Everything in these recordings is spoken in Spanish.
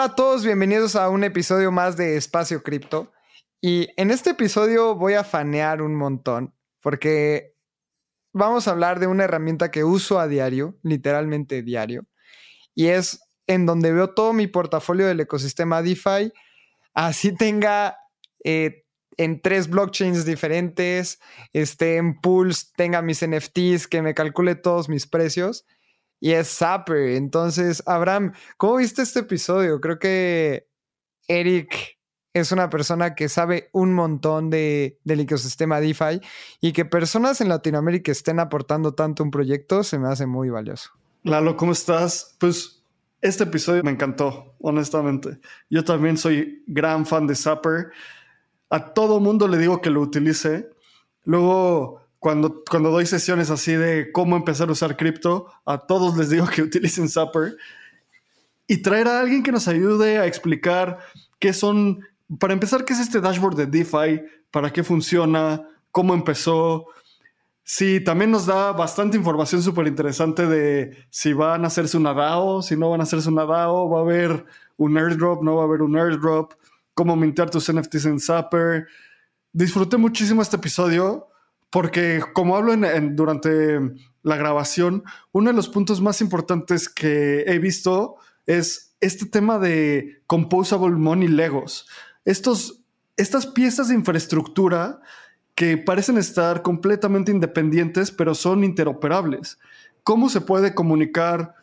Hola a todos, bienvenidos a un episodio más de Espacio Cripto. Y en este episodio voy a fanear un montón porque vamos a hablar de una herramienta que uso a diario, literalmente diario, y es en donde veo todo mi portafolio del ecosistema DeFi, así tenga eh, en tres blockchains diferentes, esté en pools, tenga mis NFTs, que me calcule todos mis precios y es Zapper. Entonces, Abraham, ¿cómo viste este episodio? Creo que Eric es una persona que sabe un montón de, del ecosistema DeFi y que personas en Latinoamérica estén aportando tanto un proyecto se me hace muy valioso. Lalo, ¿cómo estás? Pues este episodio me encantó, honestamente. Yo también soy gran fan de Zapper. A todo mundo le digo que lo utilice. Luego cuando, cuando doy sesiones así de cómo empezar a usar cripto, a todos les digo que utilicen Zapper y traer a alguien que nos ayude a explicar qué son, para empezar, qué es este dashboard de DeFi, para qué funciona, cómo empezó. Sí, también nos da bastante información súper interesante de si van a hacerse una DAO, si no van a hacerse una DAO, va a haber un airdrop, no va a haber un airdrop, cómo mintear tus NFTs en Zapper. Disfruté muchísimo este episodio porque como hablo durante la grabación, uno de los puntos más importantes que he visto es este tema de composable money legos. Estos, estas piezas de infraestructura que parecen estar completamente independientes, pero son interoperables. ¿Cómo se puede comunicar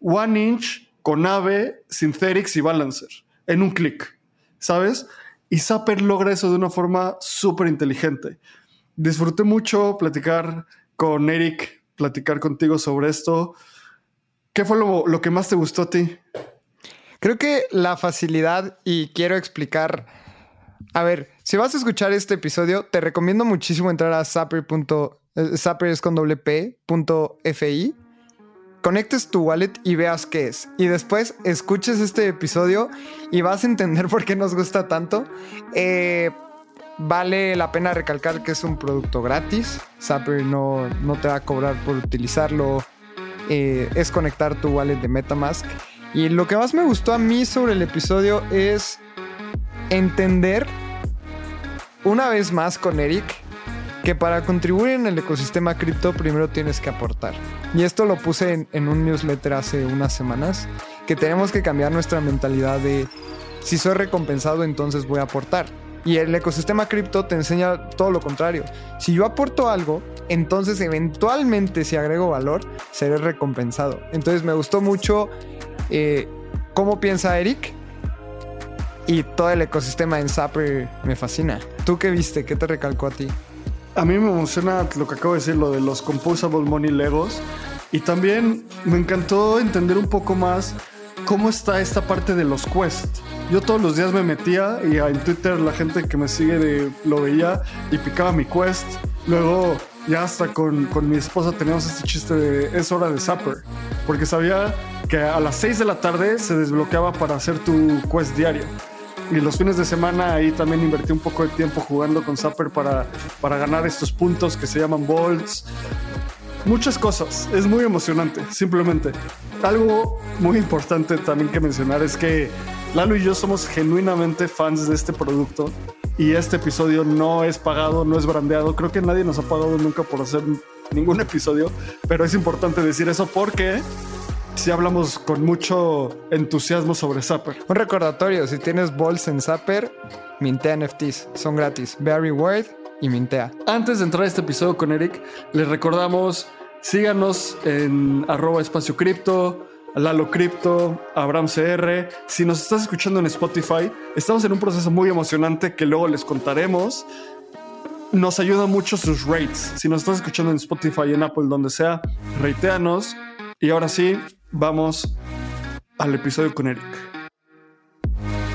One Inch con Aave, Synthetics y Balancer en un clic? ¿Sabes? Y Zapper logra eso de una forma súper inteligente disfruté mucho platicar con Eric, platicar contigo sobre esto. ¿Qué fue lo, que más te gustó a ti? Creo que la facilidad y quiero explicar. A ver, si vas a escuchar este episodio, te recomiendo muchísimo entrar a zapper. Eh, con conectes tu wallet y veas qué es. Y después escuches este episodio y vas a entender por qué nos gusta tanto. Eh, Vale la pena recalcar que es un producto gratis. Zapper no, no te va a cobrar por utilizarlo. Eh, es conectar tu wallet de Metamask. Y lo que más me gustó a mí sobre el episodio es entender una vez más con Eric que para contribuir en el ecosistema cripto primero tienes que aportar. Y esto lo puse en, en, un newsletter hace unas semanas, que tenemos que cambiar nuestra mentalidad de si soy recompensado entonces voy a aportar. Y el ecosistema cripto te enseña todo lo contrario. Si yo aporto algo, entonces eventualmente si agrego valor, seré recompensado. Entonces me gustó mucho eh, cómo piensa Eric y todo el ecosistema en Zapper me fascina. ¿Tú qué viste? ¿Qué te recalcó a ti? A mí me emociona lo que acabo de decir, lo de los Composable Money Legos. Y también me encantó entender un poco más cómo está esta parte de los quests. Yo todos los días me metía y en Twitter la gente que me sigue lo veía y picaba mi quest. Luego ya hasta con, con, mi esposa teníamos este chiste de es hora de Zapper, porque sabía que a las 6 de la tarde se desbloqueaba para hacer tu quest diario. Y los fines de semana ahí también invertí un poco de tiempo jugando con Zapper para, para ganar estos puntos que se llaman bolts muchas cosas. Es muy emocionante, simplemente. Algo muy importante también que mencionar es que Lalo y yo somos genuinamente fans de este producto y este episodio no es pagado, no es brandeado. Creo que nadie nos ha pagado nunca por hacer ningún episodio, pero es importante decir eso porque si hablamos con mucho entusiasmo sobre Zapper. Un recordatorio, si tienes bols en Zapper, mintea NFTs, son gratis. Very Word y mintea. Antes de entrar a este episodio con Eric, les recordamos Síganos en arroba espacio cripto, Lalo Cripto, Abraham CR. Si nos estás escuchando en Spotify, estamos en un proceso muy emocionante que luego les contaremos. Nos ayuda mucho sus rates. Si nos estás escuchando en Spotify, en Apple, donde sea, rateanos. Y ahora sí, vamos al episodio con Eric.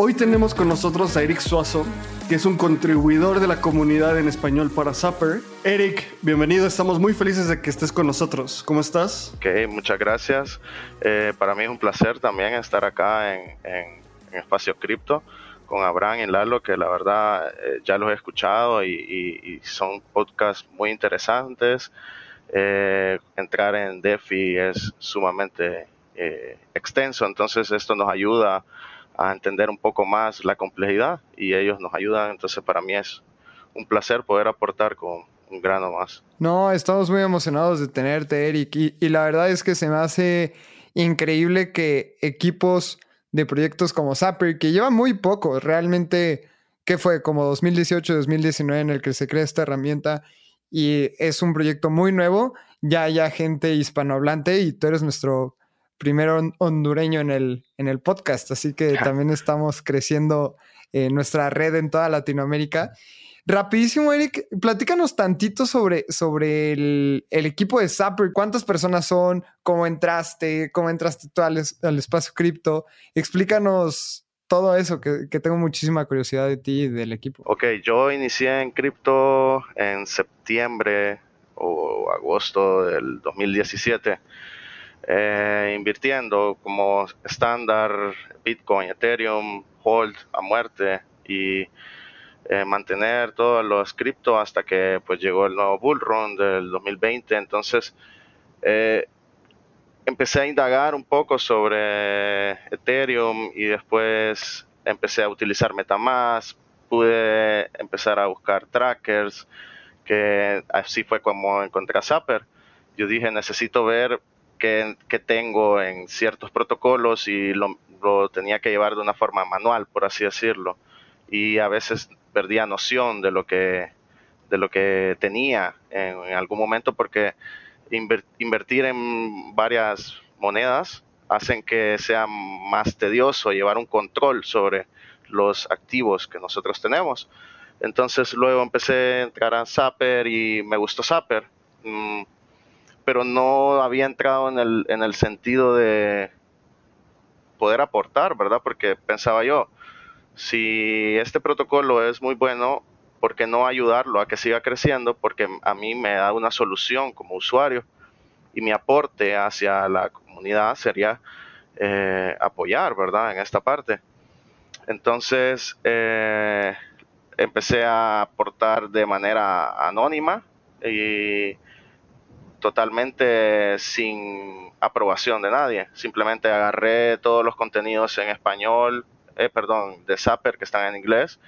Hoy tenemos con nosotros a Eric Suazo, que es un contribuidor de la comunidad en español para Zapper. Eric, bienvenido, estamos muy felices de que estés con nosotros. ¿Cómo estás? Ok, muchas gracias. Eh, para mí es un placer también estar acá en, Espacio Cripto con Abraham y Lalo, que la verdad eh, ya los he escuchado y, son podcasts muy interesantes. Eh, entrar en DeFi es sumamente extenso, entonces esto nos ayuda a entender un poco más la complejidad y ellos nos ayudan. Entonces para mí es un placer poder aportar con un grano más. No, estamos muy emocionados de tenerte, Eric. Y, la verdad es que se me hace increíble que equipos de proyectos como Zapper, que llevan muy poco, realmente, ¿qué fue? Como 2018, 2019 en el que se crea esta herramienta y es un proyecto muy nuevo, ya haya gente hispanohablante y tú eres nuestro primero hondureño en el, en el podcast, así que también estamos creciendo en nuestra red en toda Latinoamérica. Rapidísimo, Eric, platícanos tantito sobre, sobre el, equipo de Zapper. ¿Cuántas personas son? ¿Cómo entraste? ¿Cómo entraste tú al, espacio cripto? Explícanos todo eso, que, que, tengo muchísima curiosidad de ti y del equipo. Ok, yo inicié en cripto en septiembre o agosto del 2017. Eh, invirtiendo como estándar Bitcoin, Ethereum, Hold a muerte y eh, mantener todos los cripto hasta que pues llegó el nuevo bull run del 2020. Entonces eh, empecé a indagar un poco sobre Ethereum y después empecé a utilizar MetaMask, pude empezar a buscar trackers, que así fue como encontré a Zapper. Yo dije, necesito ver que, tengo en ciertos protocolos y lo, tenía que llevar de una forma manual, por así decirlo. Y a veces perdía noción de lo que, de lo que tenía en, algún momento porque invertir en varias monedas hacen que sea más tedioso llevar un control sobre los activos que nosotros tenemos. Entonces luego empecé a entrar a Zapper y me gustó Zapper. Mm, pero no había entrado en el, en el sentido de poder aportar, ¿verdad? Porque pensaba yo, si este protocolo es muy bueno, ¿por qué no ayudarlo a que siga creciendo? Porque a mí me da una solución como usuario y mi aporte hacia la comunidad sería eh, apoyar, ¿verdad? En esta parte. Entonces, eh, empecé a aportar de manera anónima y totalmente sin aprobación de nadie. Simplemente agarré todos los contenidos en español, eh, perdón, de Zapper que están en inglés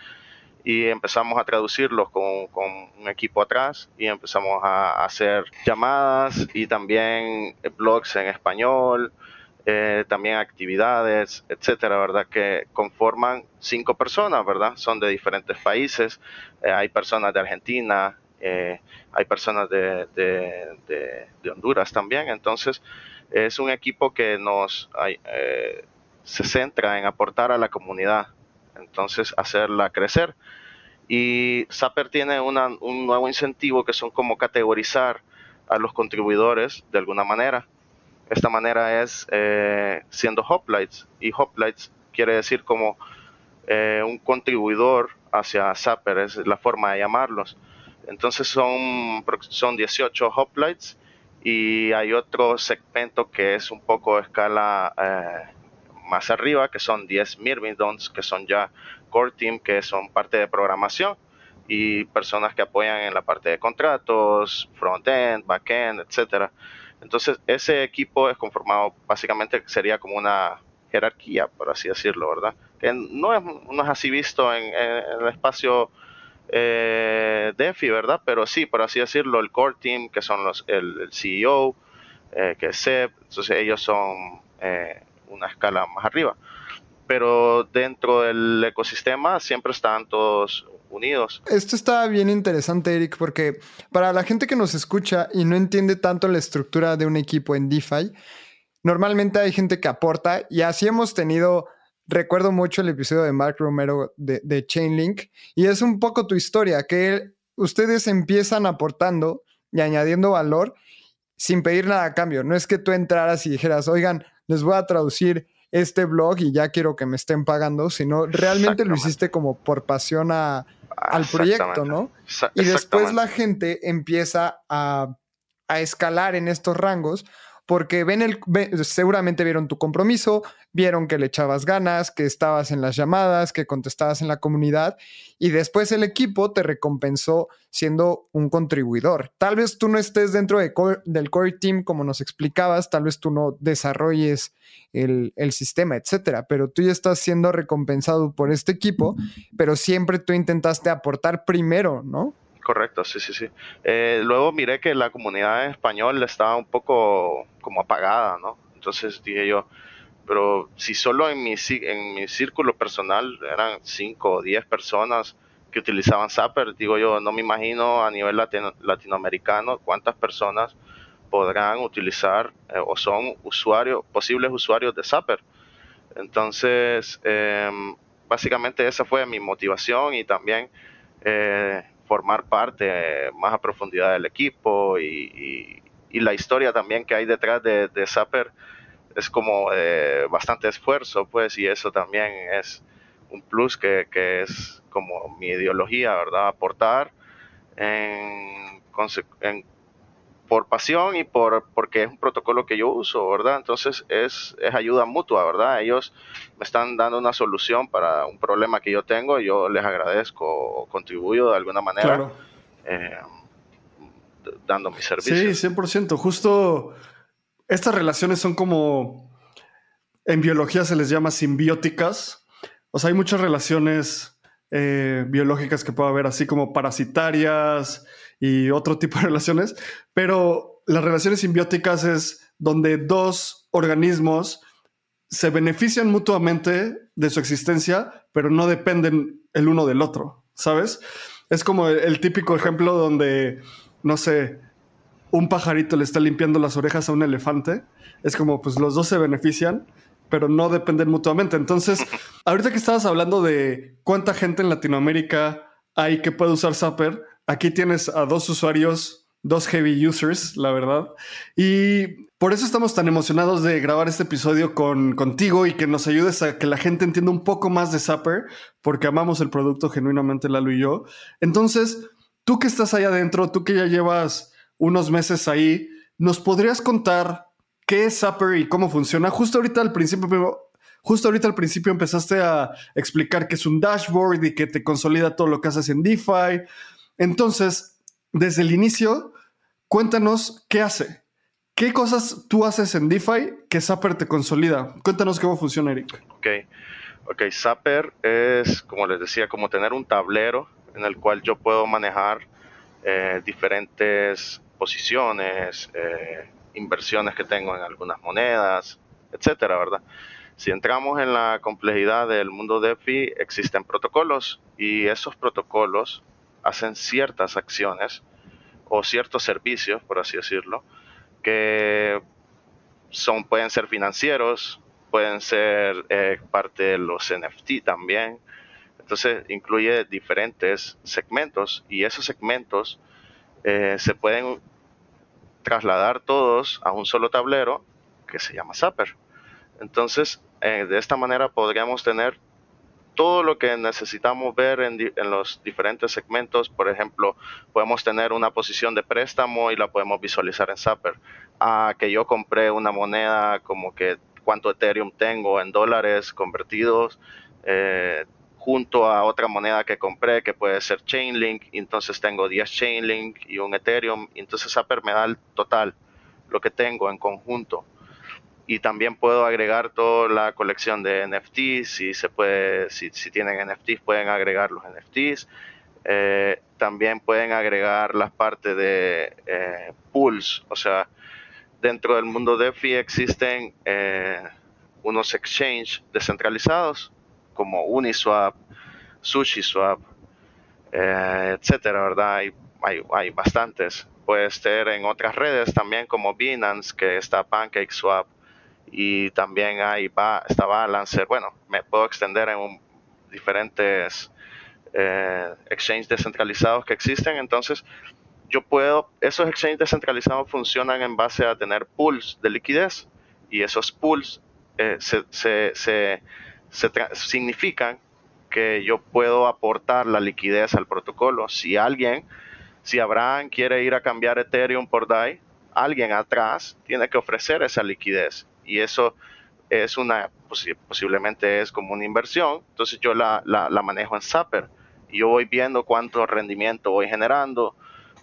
y empezamos a traducirlos con, un equipo atrás y empezamos a hacer llamadas y también blogs en español, eh, también actividades, etcétera, ¿verdad? Que conforman cinco personas, ¿verdad? Son de diferentes países, eh, hay personas de Argentina, eh, hay personas de, de, Honduras también, entonces es un equipo que nos eh, se centra en aportar a la comunidad, entonces hacerla crecer. Y Zapper tiene un nuevo incentivo que son como categorizar a los contribuidores de alguna manera. Esta manera es eh, siendo hoplites y hoplites quiere decir como un contribuidor hacia Zapper, es la forma de llamarlos. Entonces son, son 18 hoplites y hay otro segmento que es un poco escala eh, más arriba, que son 10 Myrmidons, que son ya core team, que son parte de programación y personas que apoyan en la parte de contratos, front-end, back-end, etcétera. Entonces, ese equipo es conformado, básicamente sería como una jerarquía, por así decirlo, ¿verdad? Que no es, no es así visto en el espacio eh, DeFi, ¿verdad? Pero sí, por así decirlo, el core team, que son los, el, CEO, eh, que es Seb, entonces ellos son eh, una escala más arriba. Pero dentro del ecosistema siempre están todos unidos. Esto está bien interesante, Eric, porque para la gente que nos escucha y no entiende tanto la estructura de un equipo en DeFi, normalmente hay gente que aporta y así hemos tenido recuerdo mucho el episodio de Mark Romero de, Chainlink y es un poco tu historia, que ustedes empiezan aportando y añadiendo valor, sin pedir nada a cambio. No es que tú entraras y dijeras, oigan, les voy a traducir este blog y ya quiero que me estén pagando, sino realmente lo hiciste como por pasión a, al proyecto, ¿no? Y después la gente empieza a, a escalar en estos rangos porque ven el, seguramente vieron tu compromiso, vieron que le echabas ganas, que estabas en las llamadas, que contestabas en la comunidad y después el equipo te recompensó siendo un contribuidor. Tal vez tú no estés dentro de del core team como nos explicabas, tal vez tú no desarrolles el, el sistema, etcétera, pero tú ya estás siendo recompensado por este equipo, pero siempre tú intentaste aportar primero, ¿no? Correcto, sí, sí, sí. Eh, luego miré que la comunidad en español estaba un poco como apagada, ¿no? Entonces dije yo, pero si solo en mi, en mi círculo personal eran 5 o 10 personas que utilizaban Zapper, digo yo, no me imagino a nivel latinoamericano cuántas personas podrán utilizar eh, o son usuarios, posibles usuarios de Zapper. Entonces, em, básicamente esa fue mi motivación y también eh, formar parte más a profundidad del equipo y, la historia también que hay detrás de, de Zapper es como eh, bastante esfuerzo, pues, y eso también es un plus que, que es como mi ideología, ¿verdad? Aportar en, en por pasión y por porque es un protocolo que yo uso, ¿verdad? Entonces es, es ayuda mutua, ¿verdad? Ellos me están dando una solución para un problema que yo tengo, y yo les agradezco o contribuyo de alguna manera eh, dando mi servicio. Sí, 100%. Justo estas relaciones son como, en biología se les llama simbióticas. O sea, hay muchas relaciones eh, biológicas que puede haber, así como parasitarias, y otro tipo de relaciones, pero las relaciones simbióticas es donde dos organismos se benefician mutuamente de su existencia, pero no dependen el uno del otro, ¿sabes? Es como el, típico ejemplo donde, no sé, un pajarito le está limpiando las orejas a un elefante. Es como, pues los dos se benefician, pero no dependen mutuamente. Entonces, ahorita que estabas hablando de cuánta gente en Latinoamérica hay que puede usar Zapper, Aquí tienes a dos usuarios, dos heavy users, la verdad. Y por eso estamos tan emocionados de grabar este episodio con, contigo y que nos ayudes a que la gente entienda un poco más de Zapper, porque amamos el producto genuinamente, Lalo y yo. Entonces, tú que estás ahí adentro, tú que ya llevas unos meses ahí, ¿nos podrías contar qué es Zapper y cómo funciona? Justo ahorita al principio, Justo ahorita al principio empezaste a explicar que es un dashboard y que te consolida todo lo que haces en DeFi. Entonces, desde el inicio, cuéntanos qué hace. ¿Qué cosas tú haces en DeFi que Zapper te consolida? Cuéntanos cómo funciona, Eric. Ok, ok. Zapper es, como les decía, como tener un tablero en el cual yo puedo manejar eh, diferentes posiciones, eh, inversiones que tengo en algunas monedas, etcétera, ¿verdad? Si entramos en la complejidad del mundo DeFi, existen protocolos y esos protocolos hacen ciertas acciones o ciertos servicios, por así decirlo, que son, pueden ser financieros, pueden ser eh, parte de los NFT también. Entonces incluye diferentes segmentos y esos segmentos eh, se pueden trasladar todos a un solo tablero que se llama Zapper. Entonces, eh, de esta manera podríamos tener todo lo que necesitamos ver en, los diferentes segmentos. Por ejemplo, podemos tener una posición de préstamo y la podemos visualizar en Zapper. Ah, que yo compré una moneda como que cuánto Ethereum tengo en dólares convertidos. Eh, junto a otra moneda que compré que puede ser Chainlink, entonces tengo 10 Chainlink y un Ethereum, entonces Zapper me da el total, lo que tengo en conjunto y también puedo agregar toda la colección de NFTs, si se puede, si, tienen NFTs pueden agregar los NFTs, eh, también pueden agregar las partes de eh, pools, o sea, dentro del mundo DeFi existen eh, unos exchanges descentralizados como Uniswap, SushiSwap, etcétera, ¿verdad? Hay, hay, hay bastantes. Puede ser en otras redes también como Binance, que está PancakeSwap, y también hay va, está Balancer. Bueno, me puedo extender en diferentes eh, exchanges descentralizados que existen. Entonces, yo puedo, esos exchanges descentralizados funcionan en base a tener pools de liquidez y esos pools eh, se, se, se, significan que yo puedo aportar la liquidez al protocolo. Si alguien, si Abraham quiere ir a cambiar Ethereum por DAI, alguien atrás tiene que ofrecer esa liquidez y eso es una, posiblemente es como una inversión, entonces yo la, la, la manejo en Zapper y yo voy viendo cuánto rendimiento voy generando,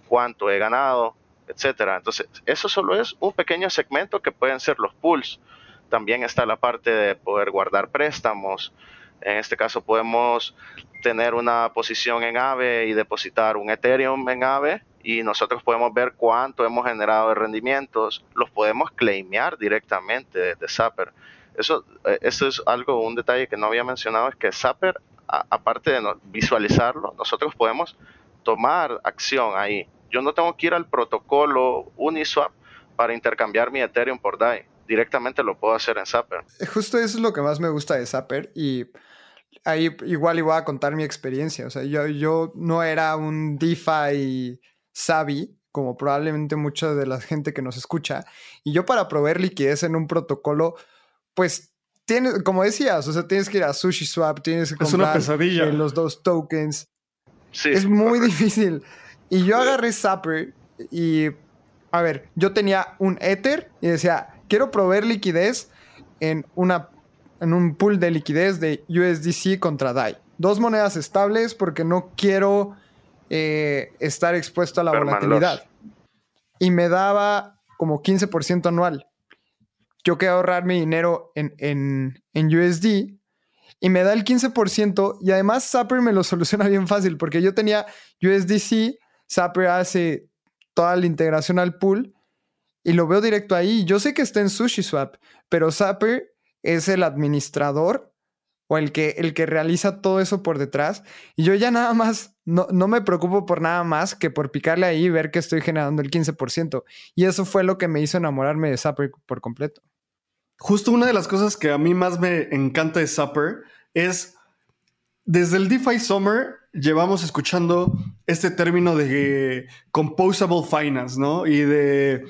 cuánto he ganado, etcétera. Entonces, eso solo es un pequeño segmento que pueden ser los pools. También está la parte de poder guardar préstamos. En este caso podemos tener una posición en AVE y depositar un Ethereum en AVE y nosotros podemos ver cuánto hemos generado de rendimientos. Los podemos claimear directamente de Zapper. Eso, eh, eso es algo, un detalle que no había mencionado, es que Zapper, aparte de visualizarlo, nosotros podemos tomar acción ahí yo no tengo que ir al protocolo Uniswap para intercambiar mi Ethereum por DAI. Directamente lo puedo hacer en Zapper. Justo eso es lo que más me gusta de Zapper y ahí igual voy a contar mi experiencia. O sea, yo, yo no era un DeFi savvy como probablemente mucha de la gente que nos escucha. Y yo para proveer liquidez en un protocolo, pues tienes, como decías, o sea, tienes que ir a SushiSwap, tienes que comprar los dos tokens. Sí, es muy difícil. Y yo agarré Zapper y, a ver, yo tenía un Ether y decía, quiero proveer liquidez en, una, en un pool de liquidez de USDC contra DAI. Dos monedas estables porque no quiero eh, estar expuesto a la volatilidad. Y me daba como 15% anual. Yo quería ahorrar mi dinero en, en, en USD y me da el 15% y además Zapper me lo soluciona bien fácil porque yo tenía USDC Zapper hace toda la integración al pool y lo veo directo ahí. Yo sé que está en SushiSwap, pero Zapper es el administrador o el que, el que realiza todo eso por detrás. Y yo ya nada más, no, no me preocupo por nada más que por picarle ahí y ver que estoy generando el 15%. Y eso fue lo que me hizo enamorarme de Zapper por completo. Justo una de las cosas que a mí más me encanta de Zapper es desde el DeFi Summer llevamos escuchando este término de composable finance, ¿no? Y de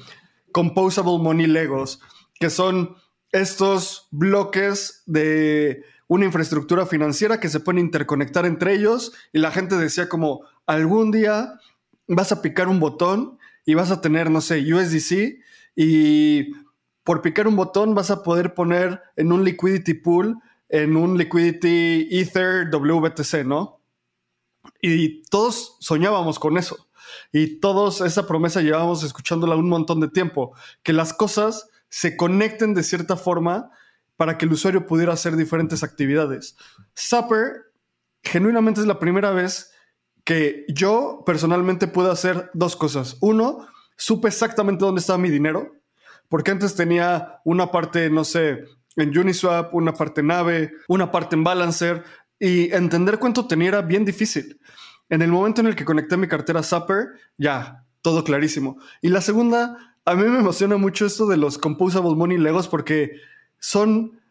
composable money legos, que son estos bloques de una infraestructura financiera que se pueden interconectar entre ellos y la gente decía como algún día vas a picar un botón y vas a tener, no sé, USDC y por picar un botón vas a poder poner en un liquidity pool en un Liquidity Ether WBTC, ¿no? Y todos soñábamos con eso. Y todos esa promesa llevábamos escuchándola un montón de tiempo, que las cosas se conecten de cierta forma para que el usuario pudiera hacer diferentes actividades. Zapper genuinamente es la primera vez que yo personalmente puedo hacer dos cosas. Uno, supe exactamente dónde estaba mi dinero, porque antes tenía una parte, no sé, en Uniswap, una parte en Nave, una parte en Balancer, y entender cuánto tenía era bien difícil. En el momento en el que conecté mi cartera Zapper, ya, todo clarísimo. Y la segunda, a mí me emociona mucho esto de los Composable Money Legos porque son,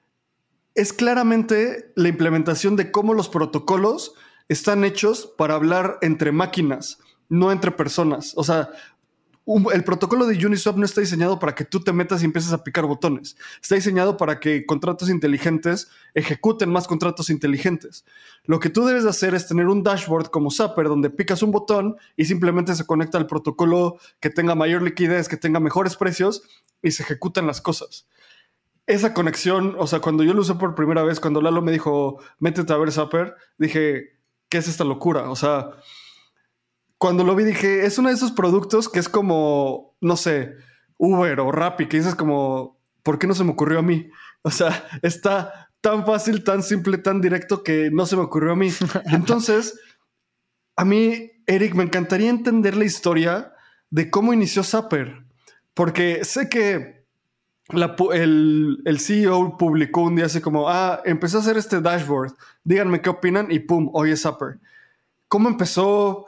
es claramente la implementación de cómo los protocolos están hechos para hablar entre máquinas, no entre personas. O sea, el protocolo de Uniswap no está diseñado para que tú te metas y empieces a picar botones. Está diseñado para que contratos inteligentes ejecuten más contratos inteligentes. Lo que tú debes de hacer es tener un dashboard como Zapper donde picas un botón y simplemente se conecta al protocolo que tenga mayor liquidez, que tenga mejores precios y se ejecutan las cosas. Esa conexión, o sea, cuando yo lo usé por primera vez, cuando Lalo me dijo, métete a ver Zapper, dije, ¿qué es esta locura? O sea, cuando lo vi dije, es uno de esos productos que es como, no sé, Uber o Rappi, que dices como, ¿por qué no se me ocurrió a mí? O sea, está tan fácil, tan simple, tan directo que no se me ocurrió a mí. Entonces, a mí, Eric, me encantaría entender la historia de cómo inició Zapper, porque sé que el, el, CEO publicó un día así como, ah, empecé a hacer este dashboard, díganme qué opinan y pum, hoy es Zapper. ¿Cómo empezó?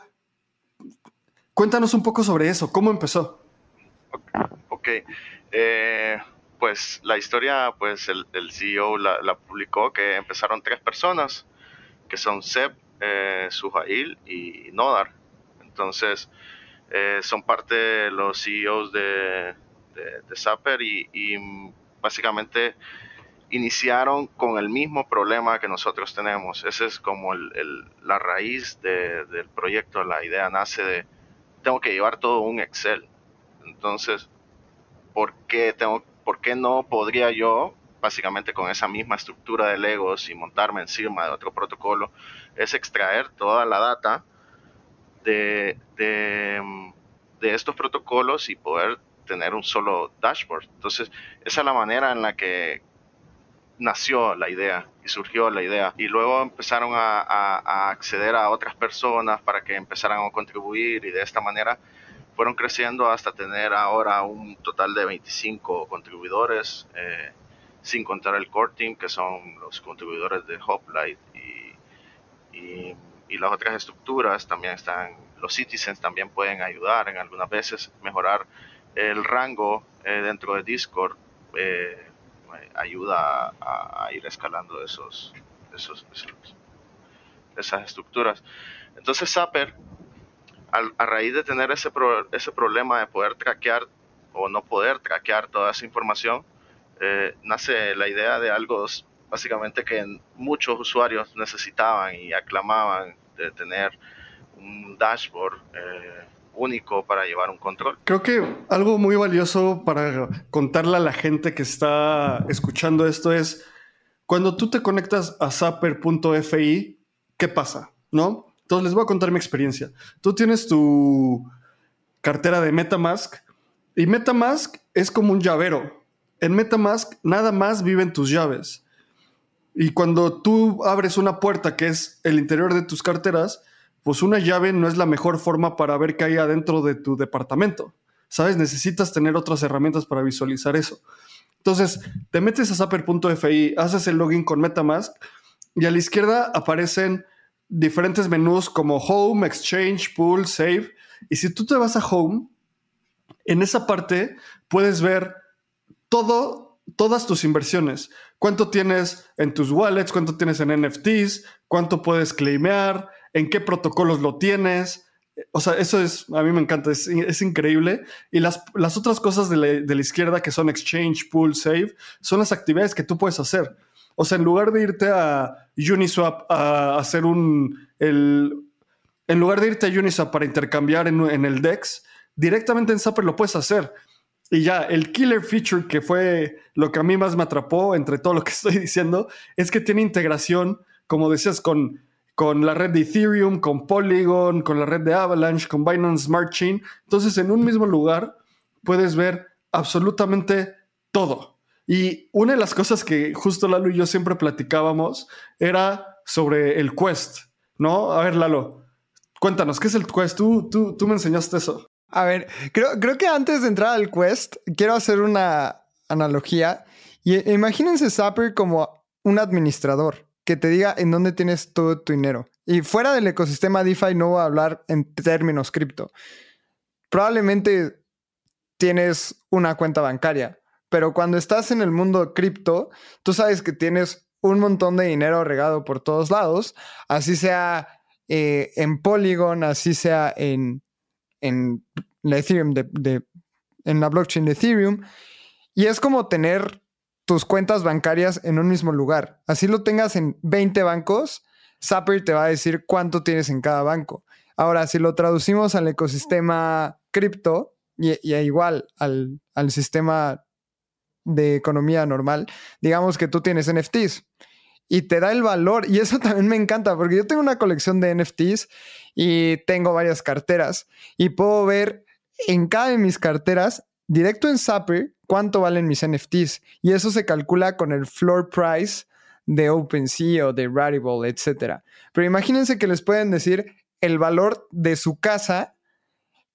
Cuéntanos un poco sobre eso, ¿cómo empezó? Ok, eh, pues la historia, pues el, CEO la, publicó que empezaron tres personas, que son Seb, eh, Sujail y Nodar. Entonces, eh, son parte de los CEOs de, de, Zapper y, básicamente iniciaron con el mismo problema que nosotros tenemos. Esa es como la raíz del proyecto. La idea nace de, tengo que llevar todo un Excel. Entonces, ¿por qué, tengo, ¿por qué no podría yo, básicamente con esa misma estructura de Legos y montarme encima de otro protocolo, es extraer toda la data de, de, de estos protocolos y poder tener un solo dashboard. Entonces, esa es la manera en la que nació la idea y surgió la idea. Y luego empezaron a, acceder a otras personas para que empezaran a contribuir y de esta manera fueron creciendo hasta tener ahora un total de 25 contribuidores, eh, sin contar el core team, que son los contribuidores de Hoplite y, y, las otras estructuras también están, los citizens también pueden ayudar en algunas veces, mejorar el rango eh, dentro de Discord eh, ayuda a, ir escalando esos, esos, esas estructuras. Entonces Zapper, a, raíz de tener ese, ese problema de poder traquear o no poder traquear toda esa información, eh, nace la idea de algo básicamente que muchos usuarios necesitaban y aclamaban de tener un dashboard único para llevar un control. Creo que algo muy valioso para contarle a la gente que está escuchando esto es cuando tú te conectas a zapper.fi, ¿qué pasa? ¿No? Entonces les voy a contar mi experiencia. Tú tienes tu cartera de Metamask y Metamask es como un llavero. En Metamask nada más viven tus llaves. Y cuando tú abres una puerta que es el interior de tus carteras, pues una llave no es la mejor forma para ver qué hay adentro de tu departamento. ¿Sabes? Necesitas tener otras herramientas para visualizar eso. Entonces, te metes a zapper.fi, haces el login con Metamask y a la izquierda aparecen diferentes menús como Home, Exchange, Pool, Save. Y si tú te vas a Home, en esa parte puedes ver todo, todas tus inversiones. Cuánto tienes en tus wallets, cuánto tienes en NFTs, cuánto puedes claimear, en qué protocolos lo tienes. O sea, eso es, a mí me encanta, es, increíble. Y las, las otras cosas de la, izquierda que son Exchange, Pool, Save, son las actividades que tú puedes hacer. O sea, en lugar de irte a Uniswap a hacer un... El, en lugar de irte a Uniswap para intercambiar en, en el DEX, directamente en Zapper lo puedes hacer. Y ya, el killer feature que fue lo que a mí más me atrapó entre todo lo que estoy diciendo es que tiene integración, como decías, con con la red de Ethereum, con Polygon, con la red de Avalanche, con Binance Smart Chain. Entonces, en un mismo lugar puedes ver absolutamente todo. Y una de las cosas que justo Lalo y yo siempre platicábamos era sobre el Quest, ¿no? A ver, Lalo, cuéntanos, ¿qué es el Quest? Tú, tú, tú me enseñaste eso. A ver, creo, creo que antes de entrar al Quest, quiero hacer una analogía. Y imagínense Zapper como un administrador que te diga en dónde tienes todo tu dinero. Y fuera del ecosistema DeFi no voy a hablar en términos cripto. Probablemente tienes una cuenta bancaria, pero cuando estás en el mundo cripto, tú sabes que tienes un montón de dinero regado por todos lados, así sea eh, en Polygon, así sea en, en la Ethereum en la blockchain de Ethereum. Y es como tener tus cuentas bancarias en un mismo lugar. Así lo tengas en 20 bancos, Zapper te va a decir cuánto tienes en cada banco. Ahora, si lo traducimos al ecosistema cripto y, igual al, al sistema de economía normal, digamos que tú tienes NFTs y te da el valor. Y eso también me encanta porque yo tengo una colección de NFTs y tengo varias carteras y puedo ver en cada de mis carteras, directo en Zapper, cuánto valen mis NFTs. Y eso se calcula con el floor price de OpenSea o de Rarible, etc. Pero imagínense que les pueden decir el valor de su casa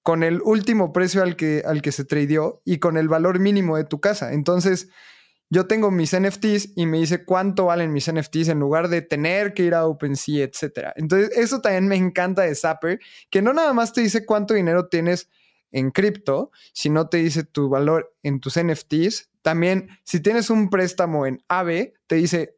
con el último precio al que, al que se tradeó y con el valor mínimo de tu casa. Entonces, yo tengo mis NFTs y me dice cuánto valen mis NFTs en lugar de tener que ir a OpenSea, etc. Entonces, eso también me encanta de Zapper, que no nada más te dice cuánto dinero tienes en cripto, si no te dice tu valor en tus NFTs. También, si tienes un préstamo en AVE, te dice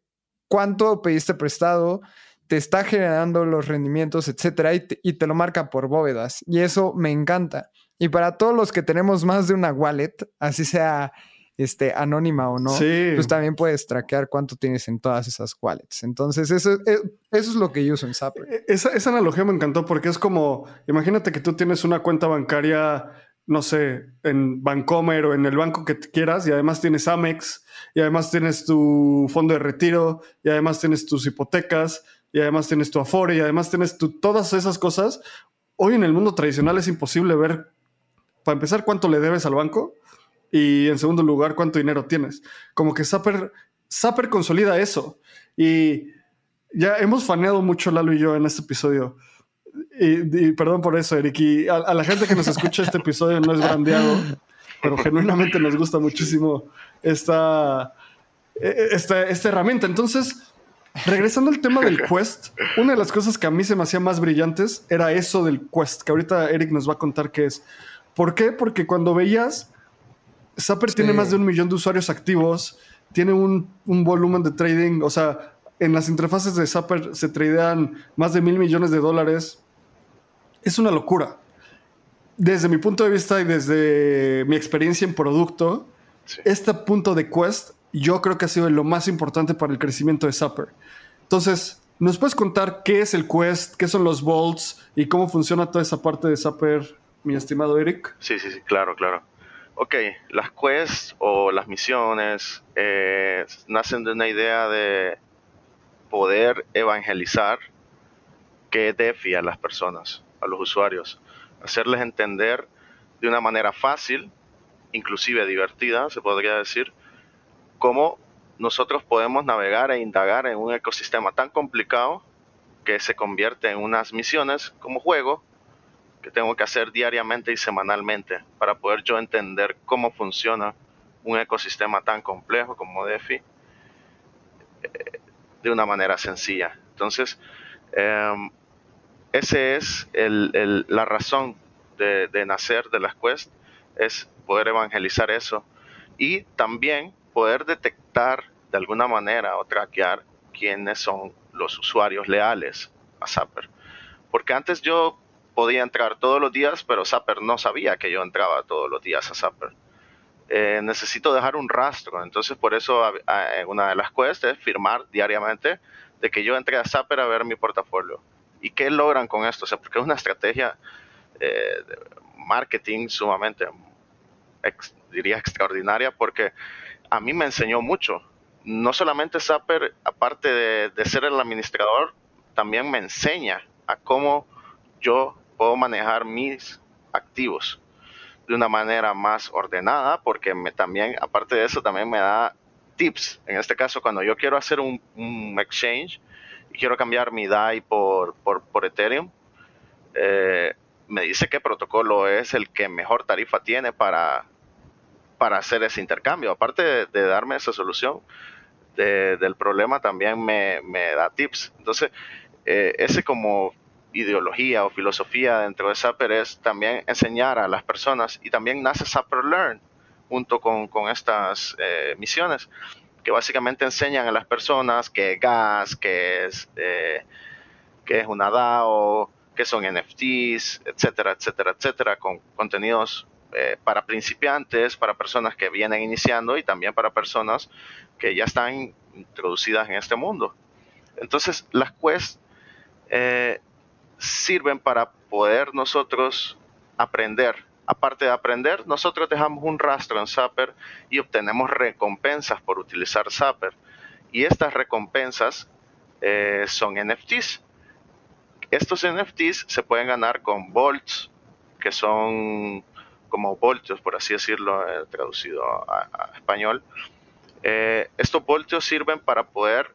cuánto pediste prestado, te está generando los rendimientos, etcétera, y te, y te, lo marca por bóvedas. Y eso me encanta. Y para todos los que tenemos más de una wallet, así sea este, anónima o no, pues también puedes traquear cuánto tienes en todas esas wallets. Entonces, eso, eh, eso es lo que yo uso en Zapper. E, esa, esa analogía me encantó porque es como, imagínate que tú tienes una cuenta bancaria no sé, en Bancomer o en el banco que quieras y además tienes Amex y además tienes tu fondo de retiro y además tienes tus hipotecas y además tienes tu Afore y además tienes todas esas cosas. Hoy en el mundo tradicional es imposible ver, para empezar, cuánto le debes al banco y en segundo lugar, cuánto dinero tienes. Como que Zapper, Zapper consolida eso. Y ya hemos faneado mucho Lalo y yo en este episodio. Y, perdón por eso, Eric. Y a, la gente que nos escucha este episodio no es brandeado, pero genuinamente nos gusta muchísimo esta, e, esta, esta herramienta. Entonces, regresando al tema del quest, una de las cosas que a mí se me hacía más brillantes era eso del quest, que ahorita Eric nos va a contar qué es. ¿Por qué? Porque cuando veías Zapper tiene más de un millón de usuarios activos, tiene un, volumen de trading, o sea, en las interfaces de Zapper se tradean más de mil millones de dólares. Es una locura. Desde mi punto de vista y desde mi experiencia en producto, este punto de Quest yo creo que ha sido lo más importante para el crecimiento de Zapper. Entonces, ¿nos puedes contar qué es el Quest, qué son los Bolts y cómo funciona toda esa parte de Zapper, mi estimado Eric? Sí, sí, sí, claro, claro. Ok, las quests o las misiones eh, nacen de una idea de poder evangelizar que DeFi a las personas, a los usuarios, hacerles entender de una manera fácil, inclusive divertida, se podría decir, cómo nosotros podemos navegar e indagar en un ecosistema tan complicado que se convierte en unas misiones como juego que tengo que hacer diariamente y semanalmente para poder yo entender cómo funciona un ecosistema tan complejo como DeFi eh, de una manera sencilla. Entonces, eh, esa es la razón de, de, nacer de las Quest, es poder evangelizar eso y también poder detectar de alguna manera o traquear quiénes son los usuarios leales a Zapper. Porque antes yo podía entrar todos los días, pero Zapper no sabía que yo entraba todos los días a Zapper. Eh, necesito dejar un rastro, entonces por eso una de las cuestas es firmar diariamente de que yo entré a Zapper a ver mi portafolio. ¿Y qué logran con esto? O sea, porque es una estrategia eh, de marketing sumamente, diría, extraordinaria, porque a mí me enseñó mucho. No solamente Zapper, aparte de ser el administrador, también me enseña a cómo yo puedo manejar mis activos de una manera más ordenada, porque me, también, aparte de eso, también me da tips. En este caso, cuando yo quiero hacer un, exchange y quiero cambiar mi DAI por, por, Ethereum, eh, me dice qué protocolo es el que mejor tarifa tiene para, para hacer ese intercambio. Aparte de, darme esa solución del problema, también me, da tips. Entonces, eh, ese como ideología o filosofía dentro de Zapper es también enseñar a las personas y también nace Zapper Learn junto con, estas eh, misiones que básicamente enseñan a las personas qué es gas, qué es, eh, es una DAO, qué son NFTs, etcétera, etcétera, etcétera, con contenidos eh, para principiantes, para personas que vienen iniciando y también para personas que ya están introducidas en este mundo. Entonces, las quests sirven para poder nosotros aprender. Aparte de aprender, nosotros dejamos un rastro en Zapper y obtenemos recompensas por utilizar Zapper. Y estas recompensas eh, son NFTs. Estos NFTs se pueden ganar con volts, que son como voltios, por así decirlo, eh, traducido a, español. Eh, estos voltios sirven para poder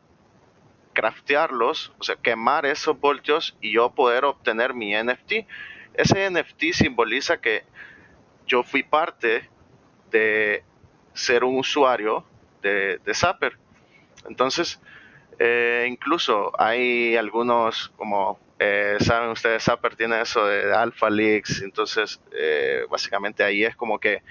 craftearlos, o sea, quemar esos voltios y yo poder obtener mi NFT. Ese NFT simboliza que yo fui parte de ser un usuario de, de Zapper. Entonces, eh, incluso hay algunos, como eh, saben ustedes, Zapper tiene eso de Alpha Leaks, entonces eh, básicamente ahí es como que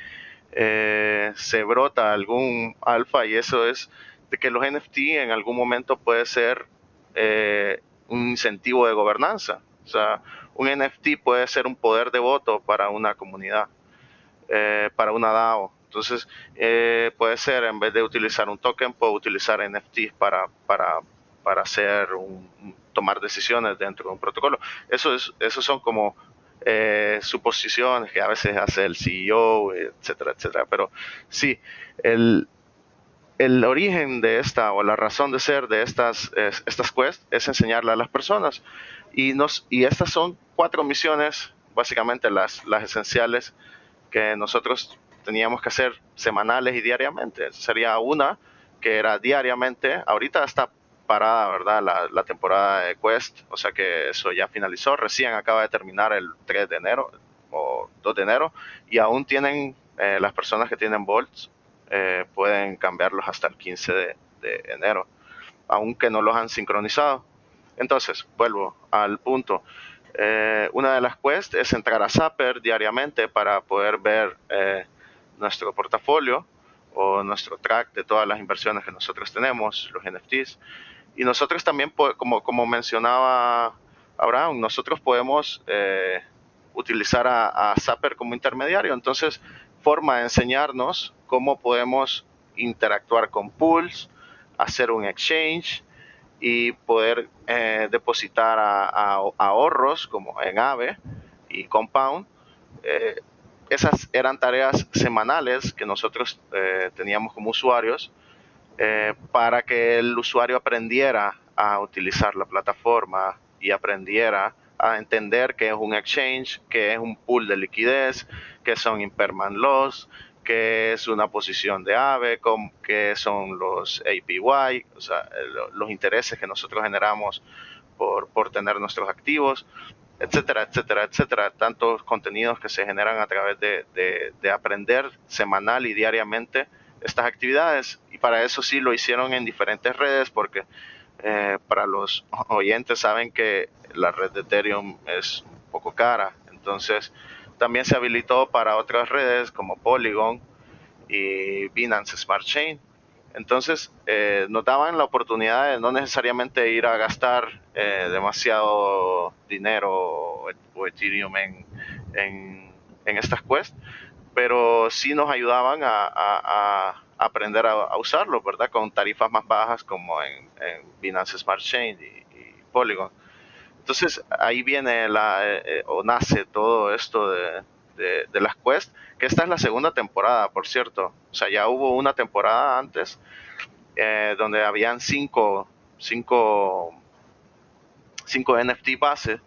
se brota algún alfa y eso es de que los NFT en algún momento puede ser eh, un incentivo de gobernanza. O sea, un NFT puede ser un poder de voto para una comunidad, eh, para una DAO. Entonces, eh, puede ser, en vez de utilizar un token, puedo utilizar NFTs para, para, para hacer tomar decisiones dentro de un protocolo. Eso es, esos son como suposiciones que a veces hace el CEO, etcétera, etcétera. Pero sí, el, el origen de esta o la razón de ser de estas, estas quests es enseñarle a las personas. Y, nos, y estas son cuatro misiones, básicamente las, las esenciales que nosotros teníamos que hacer semanales y diariamente. Sería una que era diariamente, ahorita está parada, ¿verdad? La, temporada de Quest, o sea que eso ya finalizó, recién acaba de terminar el 3 de enero o 2 de enero y aún tienen eh, las personas que tienen Volts eh, pueden cambiarlos hasta el 15 de, enero, aunque no los han sincronizado. Entonces, vuelvo al punto. Eh, una de las quests es entrar a Zapper diariamente para poder ver eh, nuestro portafolio o nuestro track de todas las inversiones que nosotros tenemos, los NFTs. Y nosotros también, como, como mencionaba Abraham, nosotros podemos utilizar a, a Zapper como intermediario. Entonces, forma de enseñarnos cómo podemos interactuar con pools, hacer un exchange y poder eh, depositar a, ahorros como en AVE y Compound. Eh, esas eran tareas semanales que nosotros eh, teníamos como usuarios para que el usuario aprendiera a utilizar la plataforma y aprendiera a entender qué es un exchange, qué es un pool de liquidez, qué son impermanent loss, qué es una posición de AVE, qué son los APY, o sea, los intereses que nosotros generamos por, por tener nuestros activos, etcétera, etcétera, etcétera. Tantos contenidos que se generan a través de, de, aprender semanal y diariamente estas actividades. Y para eso sí lo hicieron en diferentes redes, porque eh, para los oyentes saben que la red de Ethereum es un poco cara. Entonces, también se habilitó para otras redes como Polygon y Binance Smart Chain. Entonces eh, nos daban la oportunidad de no necesariamente ir a gastar eh, demasiado dinero o, Ethereum en, en, estas quests, pero sí nos ayudaban a, aprender a, usarlo, ¿verdad? Con tarifas más bajas como en, Binance Smart Chain y Polygon. Entonces ahí viene la, eh, eh, o nace todo esto de, las quests, que esta es la segunda temporada, por cierto. O sea, ya hubo una temporada antes eh, donde habían cinco, cinco, cinco NFT bases,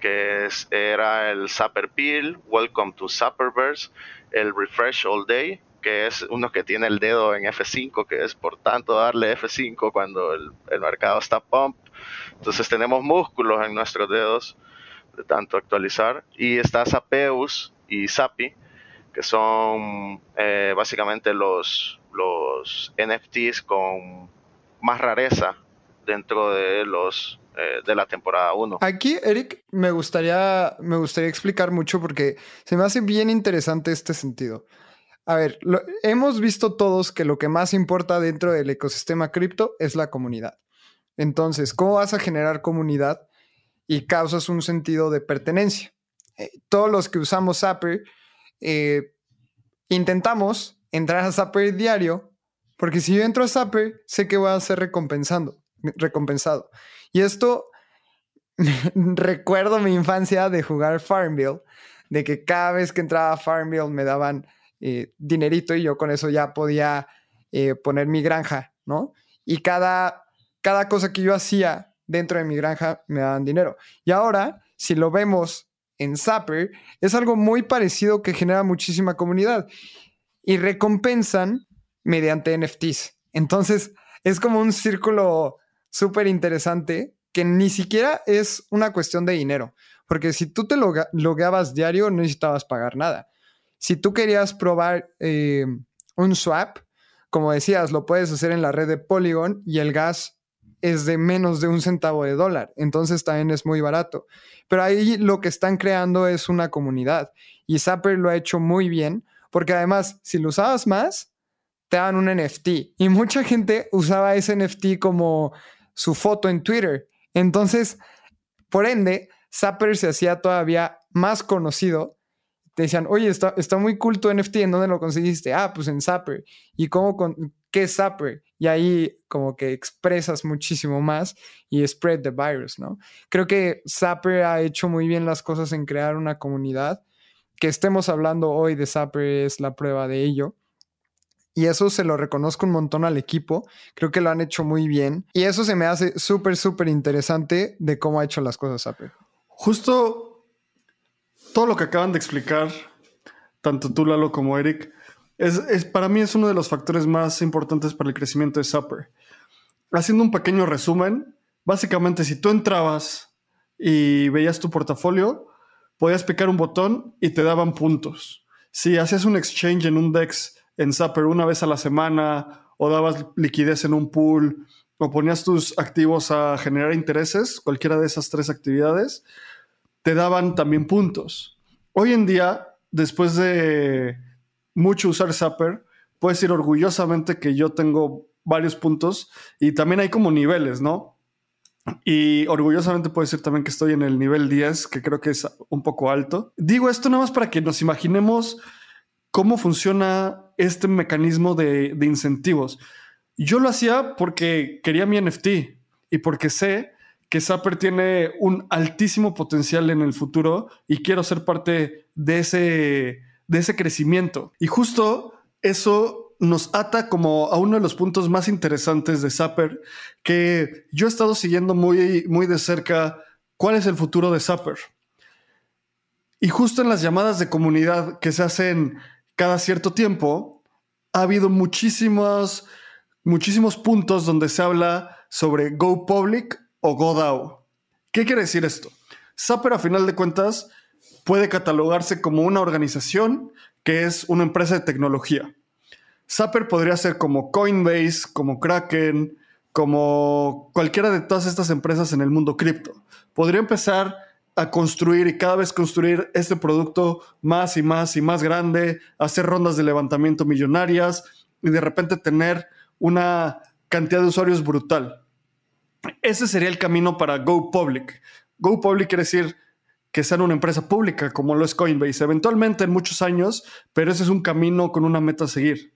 que era el Zapper Peel, Welcome to Zapperverse, el Refresh All Day, que es uno que tiene el dedo en F5, que es por tanto darle F5 cuando el, el mercado está pump, entonces tenemos músculos en nuestros dedos de tanto actualizar. Y está Zapeus y Zapi, que son eh, básicamente los, los NFTs con más rareza dentro de los eh, de la temporada 1. Aquí, Eric, me gustaría, me gustaría explicar mucho porque se me hace bien interesante este sentido. A ver, hemos visto todos que lo que más importa dentro del ecosistema cripto es la comunidad. Entonces, ¿cómo vas a generar comunidad y causas un sentido de pertenencia? Eh, todos los que usamos Zapper eh, intentamos entrar a Zapper diario, porque si yo entro a Zapper, sé que voy a ser recompensando, recompensado. Y esto recuerdo mi infancia de jugar Farmville, de que cada vez que entraba a Farmville me daban eh, dinerito y yo con eso ya podía poner mi granja, ¿no? Y cada cada cosa que yo hacía dentro de mi granja me daban dinero. Y ahora, si lo vemos en Zapper, es algo muy parecido que genera muchísima comunidad y recompensan mediante NFTs. Entonces, es como un círculo súper interesante que ni siquiera es una cuestión de dinero, porque si tú te logueabas diario, no necesitabas pagar nada. Si tú querías probar eh, un swap, como decías, lo puedes hacer en la red de Polygon y el gas es de menos de un centavo de dólar, entonces también es muy barato. Pero ahí lo que están creando es una comunidad y Zapper lo ha hecho muy bien, porque además, si lo usabas más, te dan un NFT y mucha gente usaba ese NFT como su foto en Twitter. Entonces, por ende, Zapper se hacía todavía más conocido. Te decían, oye, está, está muy cool tu NFT, ¿en dónde lo conseguiste? Ah, pues en Zapper. ¿Y cómo con, qué es Zapper? Y ahí como que expresas muchísimo más y spread the virus, ¿no? Creo que Zapper ha hecho muy bien las cosas en crear una comunidad. Que estemos hablando hoy de Zapper es la prueba de ello. Y eso se lo reconozco un montón al equipo. Creo que lo han hecho muy bien. Y eso se me hace súper, súper interesante de cómo ha hecho las cosas Zapper. Justo todo lo que acaban de explicar, tanto tú, Lalo, como Eric, es, para mí es uno de los factores más importantes para el crecimiento de Zapper. Haciendo un pequeño resumen, básicamente si tú entrabas y veías tu portafolio, podías picar un botón y te daban puntos. Si hacías un exchange en un DEX en Zapper una vez a la semana o dabas liquidez en un pool o ponías tus activos a generar intereses, cualquiera de esas tres actividades, te daban también puntos. Hoy en día, después de mucho usar Zapper, puedes decir orgullosamente que yo tengo varios puntos y también hay como niveles, ¿no? Y orgullosamente puedo decir también que estoy en el nivel 10, que creo que es un poco alto. Digo esto nada más para que nos imaginemos cómo funciona este mecanismo de, incentivos. Yo lo hacía porque quería mi NFT y porque sé que Zapper tiene un altísimo potencial en el futuro y quiero ser parte de ese, de ese crecimiento. Y justo eso nos ata como a uno de los puntos más interesantes de Zapper, que yo he estado siguiendo muy, muy de cerca cuál es el futuro de Zapper. Y justo en las llamadas de comunidad que se hacen cada cierto tiempo, ha habido muchísimos, muchísimos puntos donde se habla sobre Go Public o Go DAO. ¿Qué quiere decir esto? Zapper, a final de cuentas, puede catalogarse como una organización que es una empresa de tecnología. Zapper podría ser como Coinbase, como Kraken, como cualquiera de todas estas empresas en el mundo cripto. Podría empezar a construir y cada vez construir este producto más y más y más grande, hacer rondas de levantamiento millonarias y de repente tener una cantidad de usuarios brutal. Ese sería el camino para Go Public. Go Public quiere decir que sean una empresa pública como lo es Coinbase, eventualmente en muchos años, pero ese es un camino con una meta a seguir.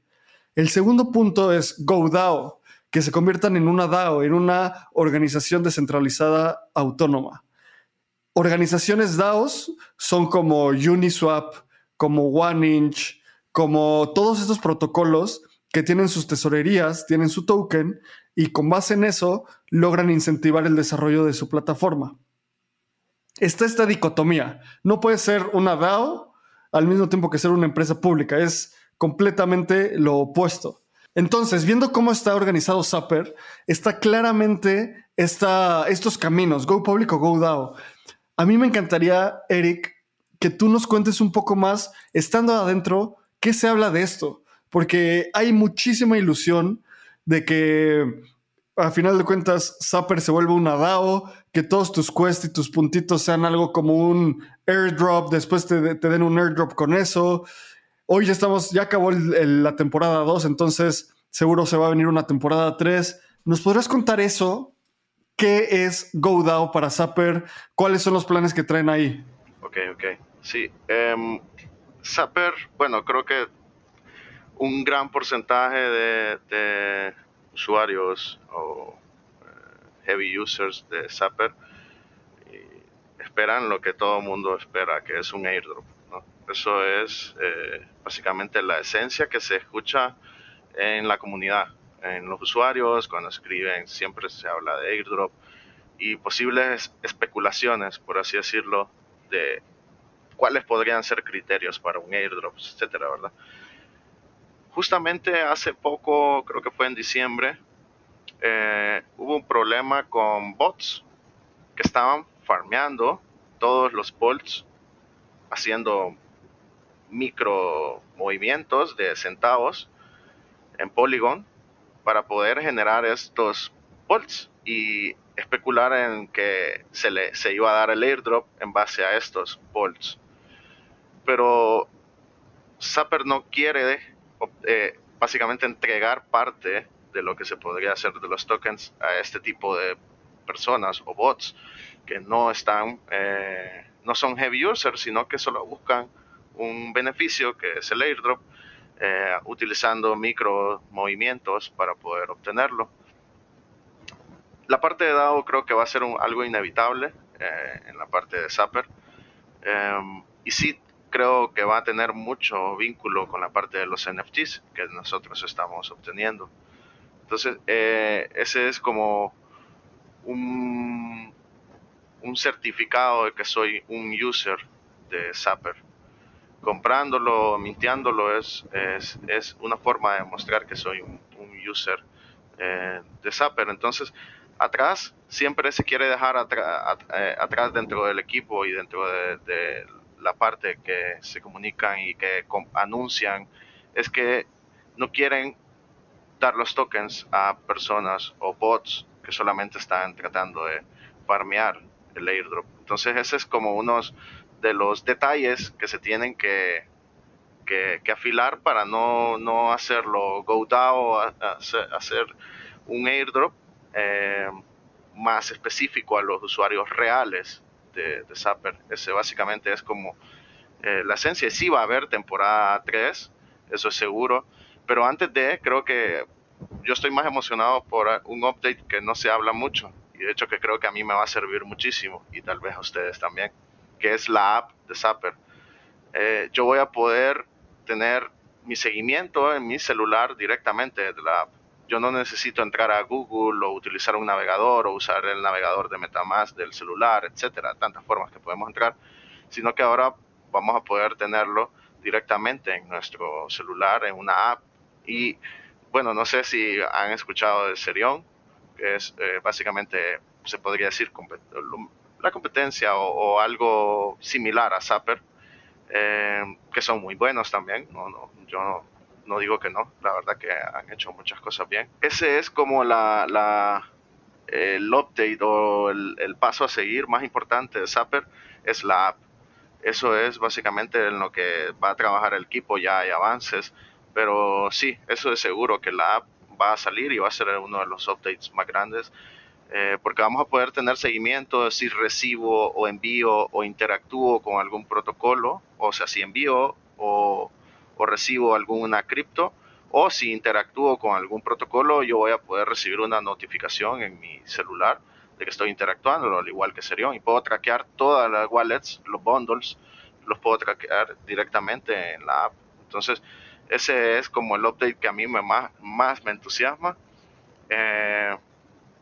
El segundo punto es GoDAO, que se conviertan en una DAO, en una organización descentralizada autónoma. Organizaciones DAOs son como Uniswap, como OneInch, como todos estos protocolos que tienen sus tesorerías, tienen su token y con base en eso logran incentivar el desarrollo de su plataforma. Está esta dicotomía. No puede ser una DAO al mismo tiempo que ser una empresa pública. Es completamente lo opuesto. Entonces, viendo cómo está organizado Zapper, está claramente estos caminos, Go Public o Go DAO. A mí me encantaría, Eric, que tú nos cuentes un poco más, estando adentro, qué se habla de esto, porque hay muchísima ilusión de que a final de cuentas Zapper se vuelva una DAO, que todos tus quests y tus puntitos sean algo como un airdrop, después te, den un airdrop con eso. Hoy ya estamos, ya acabó la temporada 2, entonces seguro se va a venir una temporada 3. ¿Nos podrías contar eso? ¿Qué es GoDAO para Zapper? ¿Cuáles son los planes que traen ahí? Ok, ok. Sí. Um, Zapper, bueno, creo que un gran porcentaje de, usuarios o eh, heavy users de Zapper esperan lo que todo mundo espera, que es un airdrop. Eso es eh, básicamente la esencia que se escucha en la comunidad en los usuarios, cuando escriben siempre se habla de airdrop y posibles especulaciones, por así decirlo, de cuáles podrían ser criterios para un airdrop, etcétera, ¿verdad? Justamente hace poco, creo que fue en diciembre, eh, hubo un problema con bots que estaban farmeando todos los bolts, haciendo micro movimientos de centavos en Polygon para poder generar estos bolts y especular en que se, le, se iba a dar el airdrop en base a estos bolts. Pero Zapper no quiere eh, básicamente entregar parte de lo que se podría hacer de los tokens a este tipo de personas o bots que no están, eh, no son heavy users, sino que solo buscan un beneficio que es el airdrop, eh, utilizando micro movimientos para poder obtenerlo. La parte de DAO creo que va a ser algo inevitable eh, en la parte de Zapper. Em, y sí creo que va a tener mucho vínculo con la parte de los NFTs que nosotros estamos obteniendo. Entonces, eh, ese es como un, un certificado de que soy un user de Zapper. Comprándolo, mintiéndolo, es, es, es, una forma de mostrar que soy un, user eh, de Zapper. Entonces, atrás siempre se quiere dejar eh, atrás dentro del equipo y dentro de, la parte que se comunican y que anuncian, es que no quieren dar los tokens a personas o bots que solamente están tratando de farmear el airdrop. Entonces ese es como uno de los detalles que se tienen que, que, afilar para no, no hacerlo go down, hacer un airdrop eh, más específico a los usuarios reales de, Zapper. Ese básicamente es como eh, la esencia. Sí va a haber temporada 3, eso es seguro, pero antes de, creo que yo estoy más emocionado por un update que no se habla mucho y de hecho que creo que a mí me va a servir muchísimo y tal vez a ustedes también, que es la app de Zapper. Eh, yo voy a poder tener mi seguimiento en mi celular directamente de la app yo no necesito entrar a Google o utilizar un navegador o usar el navegador de Metamask del celular, etcétera, tantas formas que podemos entrar, sino que ahora vamos a poder tenerlo directamente en nuestro celular, en una app. Y bueno, no sé si han escuchado de Serion, que es eh, básicamente, se podría decir, la competencia o, algo similar a Zapper, eh, que son muy buenos también. No, no, yo no digo que no, la verdad que han hecho muchas cosas bien. Ese es como la, el update o el, paso a seguir más importante de Zapper es la app. Eso es básicamente en lo que va a trabajar el equipo, ya hay avances, pero sí, eso es seguro que la app va a salir y va a ser uno de los updates más grandes. Eh, porque vamos a poder tener seguimiento de si recibo o envío o interactúo con algún protocolo, o sea, si envío o o recibo alguna cripto o si interactúo con algún protocolo, yo voy a poder recibir una notificación en mi celular de que estoy interactuando, al igual que Serion, y puedo traquear todas las wallets, los bundles, los puedo traquear directamente en la app. Entonces, ese es como el update que a mí me más, más me entusiasma, eh,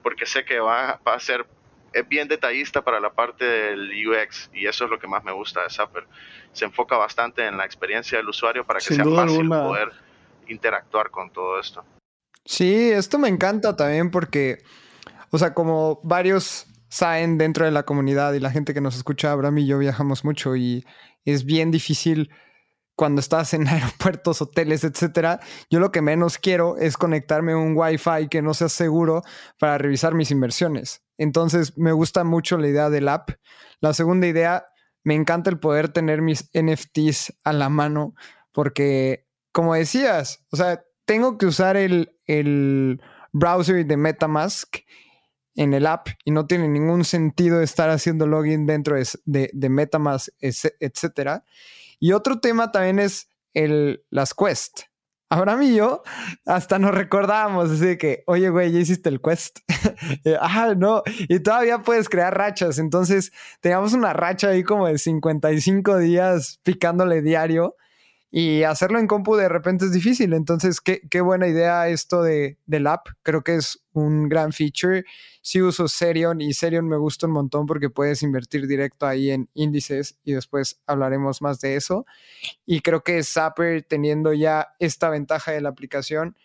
porque sé que va, va a ser es bien detallista para la parte del UX y eso es lo que más me gusta de Zapper. Se enfoca bastante en la experiencia del usuario para que sea fácil poder interactuar con todo esto. Sí, esto me encanta también porque, o sea, como varios saben dentro de la comunidad y la gente que nos escucha, Abraham y yo viajamos mucho y es bien difícil cuando estás en aeropuertos, hoteles, etcétera, yo lo que menos quiero es conectarme a un Wi-Fi que no sea seguro para revisar mis inversiones. Entonces, me gusta mucho la idea del app. La segunda idea, me encanta el poder tener mis NFTs a la mano, porque, como decías, o sea, tengo que usar el, el browser de MetaMask en el app y no tiene ningún sentido estar haciendo login dentro de, de, MetaMask, etcétera. Y otro tema también es el, las quest. Abraham y yo hasta nos recordábamos así que, oye, güey, ya hiciste el quest. ah, no. Y todavía puedes crear rachas. Entonces, teníamos una racha ahí como de 55 días picándole diario y hacerlo en compu de repente es difícil. Entonces, qué, qué buena idea esto de, del app. Creo que es un gran feature. Sí uso Serion y Serion me gusta un montón porque puedes invertir directo ahí en índices y después hablaremos más de eso. Y creo que Zapper, teniendo ya esta ventaja de la aplicación,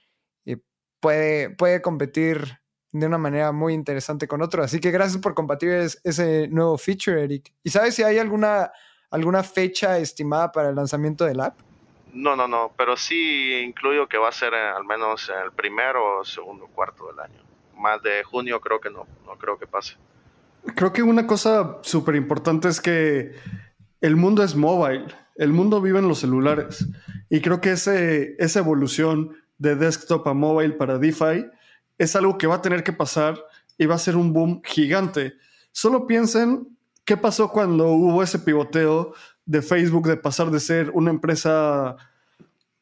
eh, puede, puede competir de una manera muy interesante con otro. Así que gracias por compartir ese nuevo feature, Eric. ¿Y sabes si hay alguna, alguna fecha estimada para el lanzamiento del app? No, no, no, pero sí incluyo que va a ser al menos en el primero o segundo cuarto del año. Más de junio creo que no, no creo que pase. Creo que una cosa súper importante es que el mundo es mobile, el mundo vive en los celulares y creo que ese, esa evolución de desktop a mobile para DeFi es algo que va a tener que pasar y va a ser un boom gigante. Solo piensen qué pasó cuando hubo ese pivoteo de Facebook de pasar de ser una empresa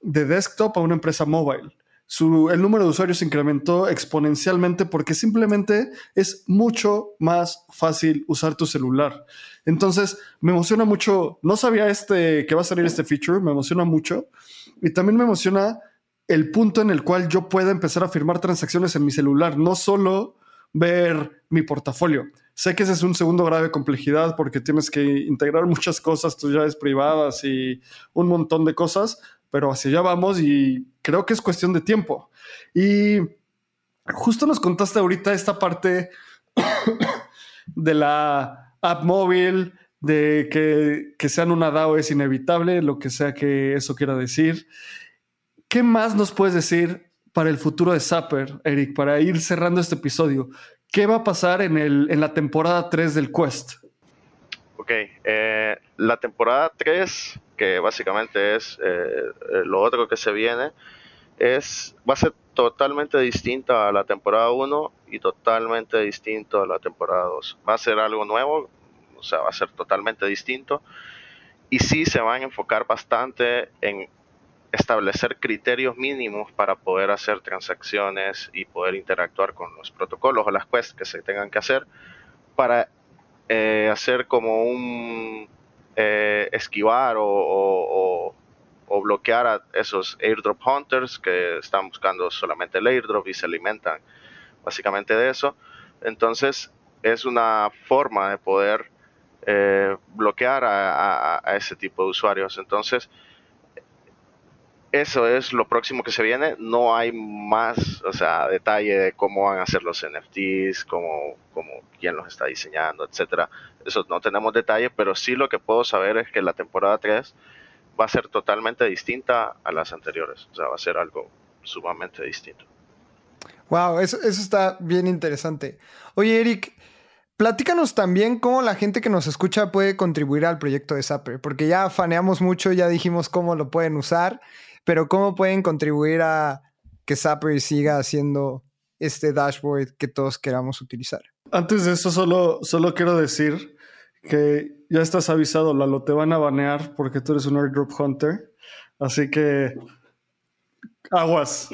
de desktop a una empresa mobile. Su, el número de usuarios incrementó exponencialmente porque simplemente es mucho más fácil usar tu celular. Entonces, me emociona mucho. No sabía este que va a salir este feature, me emociona mucho. Y también me emociona el punto en el cual yo pueda empezar a firmar transacciones en mi celular, no solo ver mi portafolio. Sé que ese es un segundo grado de complejidad porque tienes que integrar muchas cosas, tus llaves privadas y un montón de cosas, pero hacia allá vamos y creo que es cuestión de tiempo. Y justo nos contaste ahorita esta parte de la app móvil, de que, que sean una DAO es inevitable, lo que sea que eso quiera decir. ¿Qué más nos puedes decir para el futuro de Zapper, Eric, para ir cerrando este episodio? ¿Qué va a pasar en, el, en la temporada 3 del Quest? Ok, eh, la temporada 3, que básicamente es eh, eh, lo otro que se viene, es, va a ser totalmente distinta a la temporada 1 y totalmente distinto a la temporada 2. Va a ser algo nuevo, o sea, va a ser totalmente distinto. Y sí se van a enfocar bastante en establecer criterios mínimos para poder hacer transacciones y poder interactuar con los protocolos o las quests que se tengan que hacer para eh, hacer como un eh, esquivar o, bloquear a esos airdrop hunters que están buscando solamente el airdrop y se alimentan básicamente de eso. Entonces es una forma de poder eh, bloquear a, ese tipo de usuarios. Entonces eso es lo próximo que se viene. No hay más, o sea, detalle de cómo van a ser los NFTs, cómo, cómo quién los está diseñando, etcétera. Eso no tenemos detalle, pero sí lo que puedo saber es que la temporada 3 va a ser totalmente distinta a las anteriores. O sea, va a ser algo sumamente distinto. Wow, eso, eso está bien interesante. Oye, Eric, platícanos también cómo la gente que nos escucha puede contribuir al proyecto de Zapper, porque ya faneamos mucho, ya dijimos cómo lo pueden usar pero ¿cómo pueden contribuir a que Zapper siga haciendo este dashboard que todos queramos utilizar? Antes de eso, solo, solo quiero decir que ya estás avisado, Lalo, te van a banear porque tú eres un airdrop hunter. Así que aguas.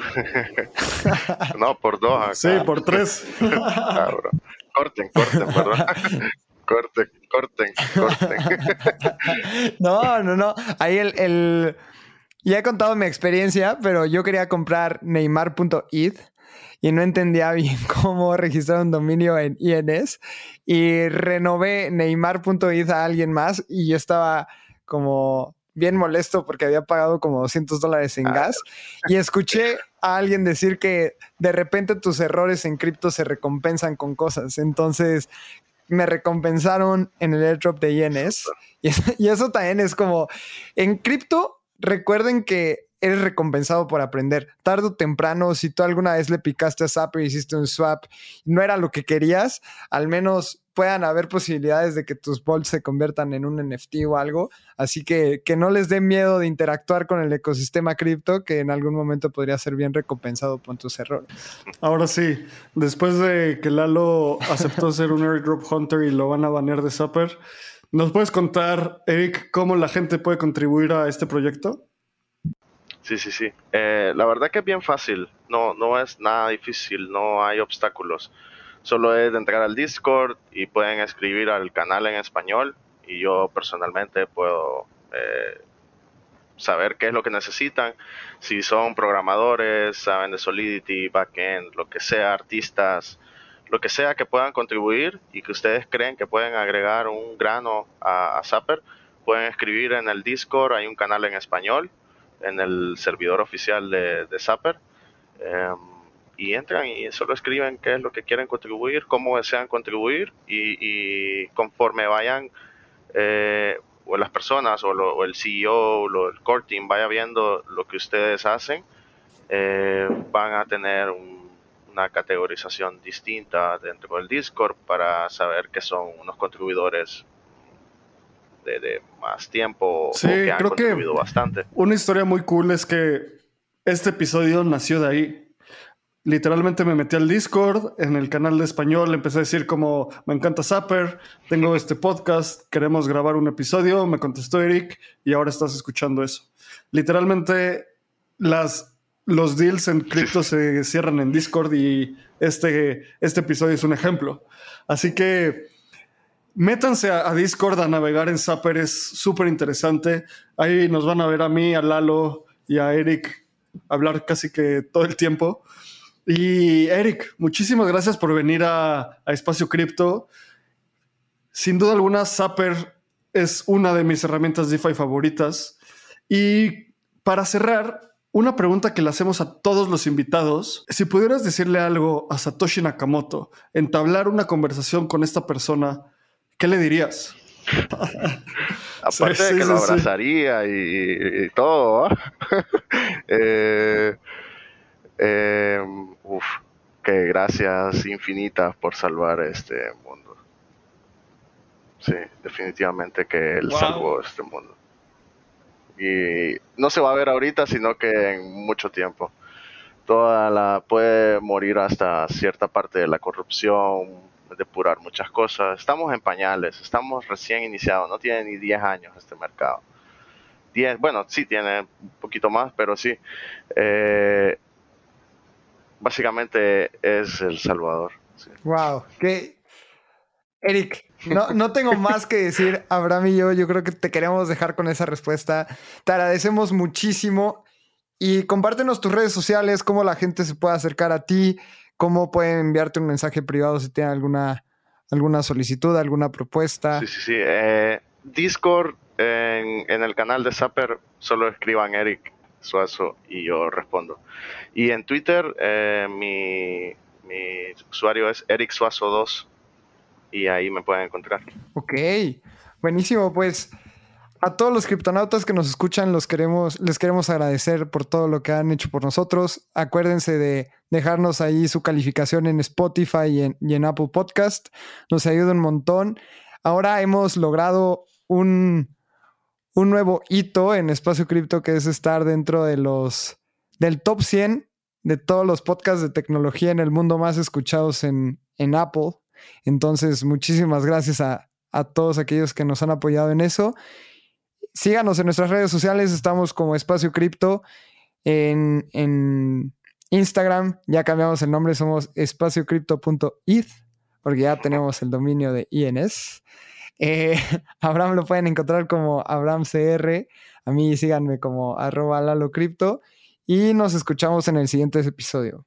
no, por dos. Sí, por tres. corten, corten, perdón. corten, corten, corten. no, no, no. Ahí el ya he contado mi experiencia, pero yo quería comprar neymar.id y no entendía bien cómo registrar un dominio en INS y renové neymar.id a alguien más y yo estaba como bien molesto porque había pagado como 200 dólares en ah, gas. Y escuché a alguien decir que de repente tus errores en cripto se recompensan con cosas. Entonces me recompensaron en el airdrop de INS y y eso también es como en cripto recuerden que eres recompensado por aprender. Tardo o temprano, si tú alguna vez le picaste a Zapper y hiciste un swap no era lo que querías, al menos puedan haber posibilidades de que tus bolts se conviertan en un NFT o algo. Así que que no les dé miedo de interactuar con el ecosistema cripto, que en algún momento podría ser bien recompensado por tus errores. Ahora sí, después de que Lalo aceptó ser un airdrop hunter y lo van a banear de Zapper, ¿Nos puedes contar, Eric, cómo la gente puede contribuir a este proyecto? Sí, sí, sí. Eh, la verdad que es bien fácil. No, no es nada difícil, no hay obstáculos. Solo es entrar al Discord y pueden escribir al canal en español y yo personalmente puedo eh, saber qué es lo que necesitan. Si son programadores, saben de Solidity, backend, lo que sea, artistas, lo que sea que puedan contribuir y que ustedes creen que pueden agregar un grano a, Zapper, pueden escribir en el Discord, hay un canal en español, en el servidor oficial de, de Zapper, em, y entran y solo escriben qué es lo que quieren contribuir, cómo desean contribuir, y, conforme vayan, eh, o las personas, o, el CEO, o el core team vaya viendo lo que ustedes hacen, eh, van a tener un una categorización distinta dentro del Discord para saber que son unos contribuidores de, más tiempo sí, que han creo contribuido que bastante. Una historia muy cool es que este episodio nació de ahí. literalmente me metí al Discord, en el canal de español, empecé a decir como, me encanta Zapper, tengo este podcast, queremos grabar un episodio, me contestó Eric y ahora estás escuchando eso. Literalmente las, los deals en cripto se cierran en Discord y este, este episodio es un ejemplo. Así que métanse a, a Discord a navegar en Zapper, es súper interesante. Ahí nos van a ver a mí, a Lalo y a Eric hablar casi que todo el tiempo. Y Eric, muchísimas gracias por venir a, Espacio Cripto. Sin duda alguna, Zapper es una de mis herramientas DeFi favoritas. Y para cerrar, una pregunta que le hacemos a todos los invitados. Si pudieras decirle algo a Satoshi Nakamoto, entablar una conversación con esta persona, ¿qué le dirías? Aparte de que lo abrazaría y, todo, eh, eh, uf, que gracias infinitas por salvar este mundo. Sí, definitivamente que él salvó este mundo. Y no se va a ver ahorita, sino que en mucho tiempo. Toda la puede morir hasta cierta parte de la corrupción, depurar muchas cosas. Estamos en pañales, estamos recién iniciados, no tiene ni 10 años este mercado. 10, bueno, sí tiene un poquito más, pero sí. Eh, básicamente es El Salvador. Wow, que Eric, no, no tengo más que decir, Abraham y yo, yo creo que te queremos dejar con esa respuesta. Te agradecemos muchísimo y compártenos tus redes sociales, cómo la gente se puede acercar a ti, cómo pueden enviarte un mensaje privado si tienen alguna, alguna solicitud, alguna propuesta. Sí, sí, sí. Eh, Discord, en, en, el canal de Zapper, solo escriban Eric Suazo y yo respondo. Y en Twitter eh, mi, usuario es Eric Suazo 2 y ahí me pueden encontrar. Ok, buenísimo. Pues a todos los criptonautas que nos escuchan los queremos, les queremos agradecer por todo lo que han hecho por nosotros. Acuérdense de dejarnos ahí su calificación en Spotify y en, Apple Podcast. Nos ayuda un montón. Ahora hemos logrado un, un nuevo hito en Espacio Cripto que es estar dentro de los del top 100 de todos los podcasts de tecnología en el mundo más escuchados en, en Apple. Entonces, muchísimas gracias a, a, todos aquellos que nos han apoyado en eso. Síganos en nuestras redes sociales, estamos como Espacio Cripto en, en Instagram, ya cambiamos el nombre, somos espaciocrypto.eth, porque ya tenemos el dominio de INS. Eh, Abraham lo pueden encontrar como AbrahamCR. A mí síganme como arroba lalocrypto. Y nos escuchamos en el siguiente episodio.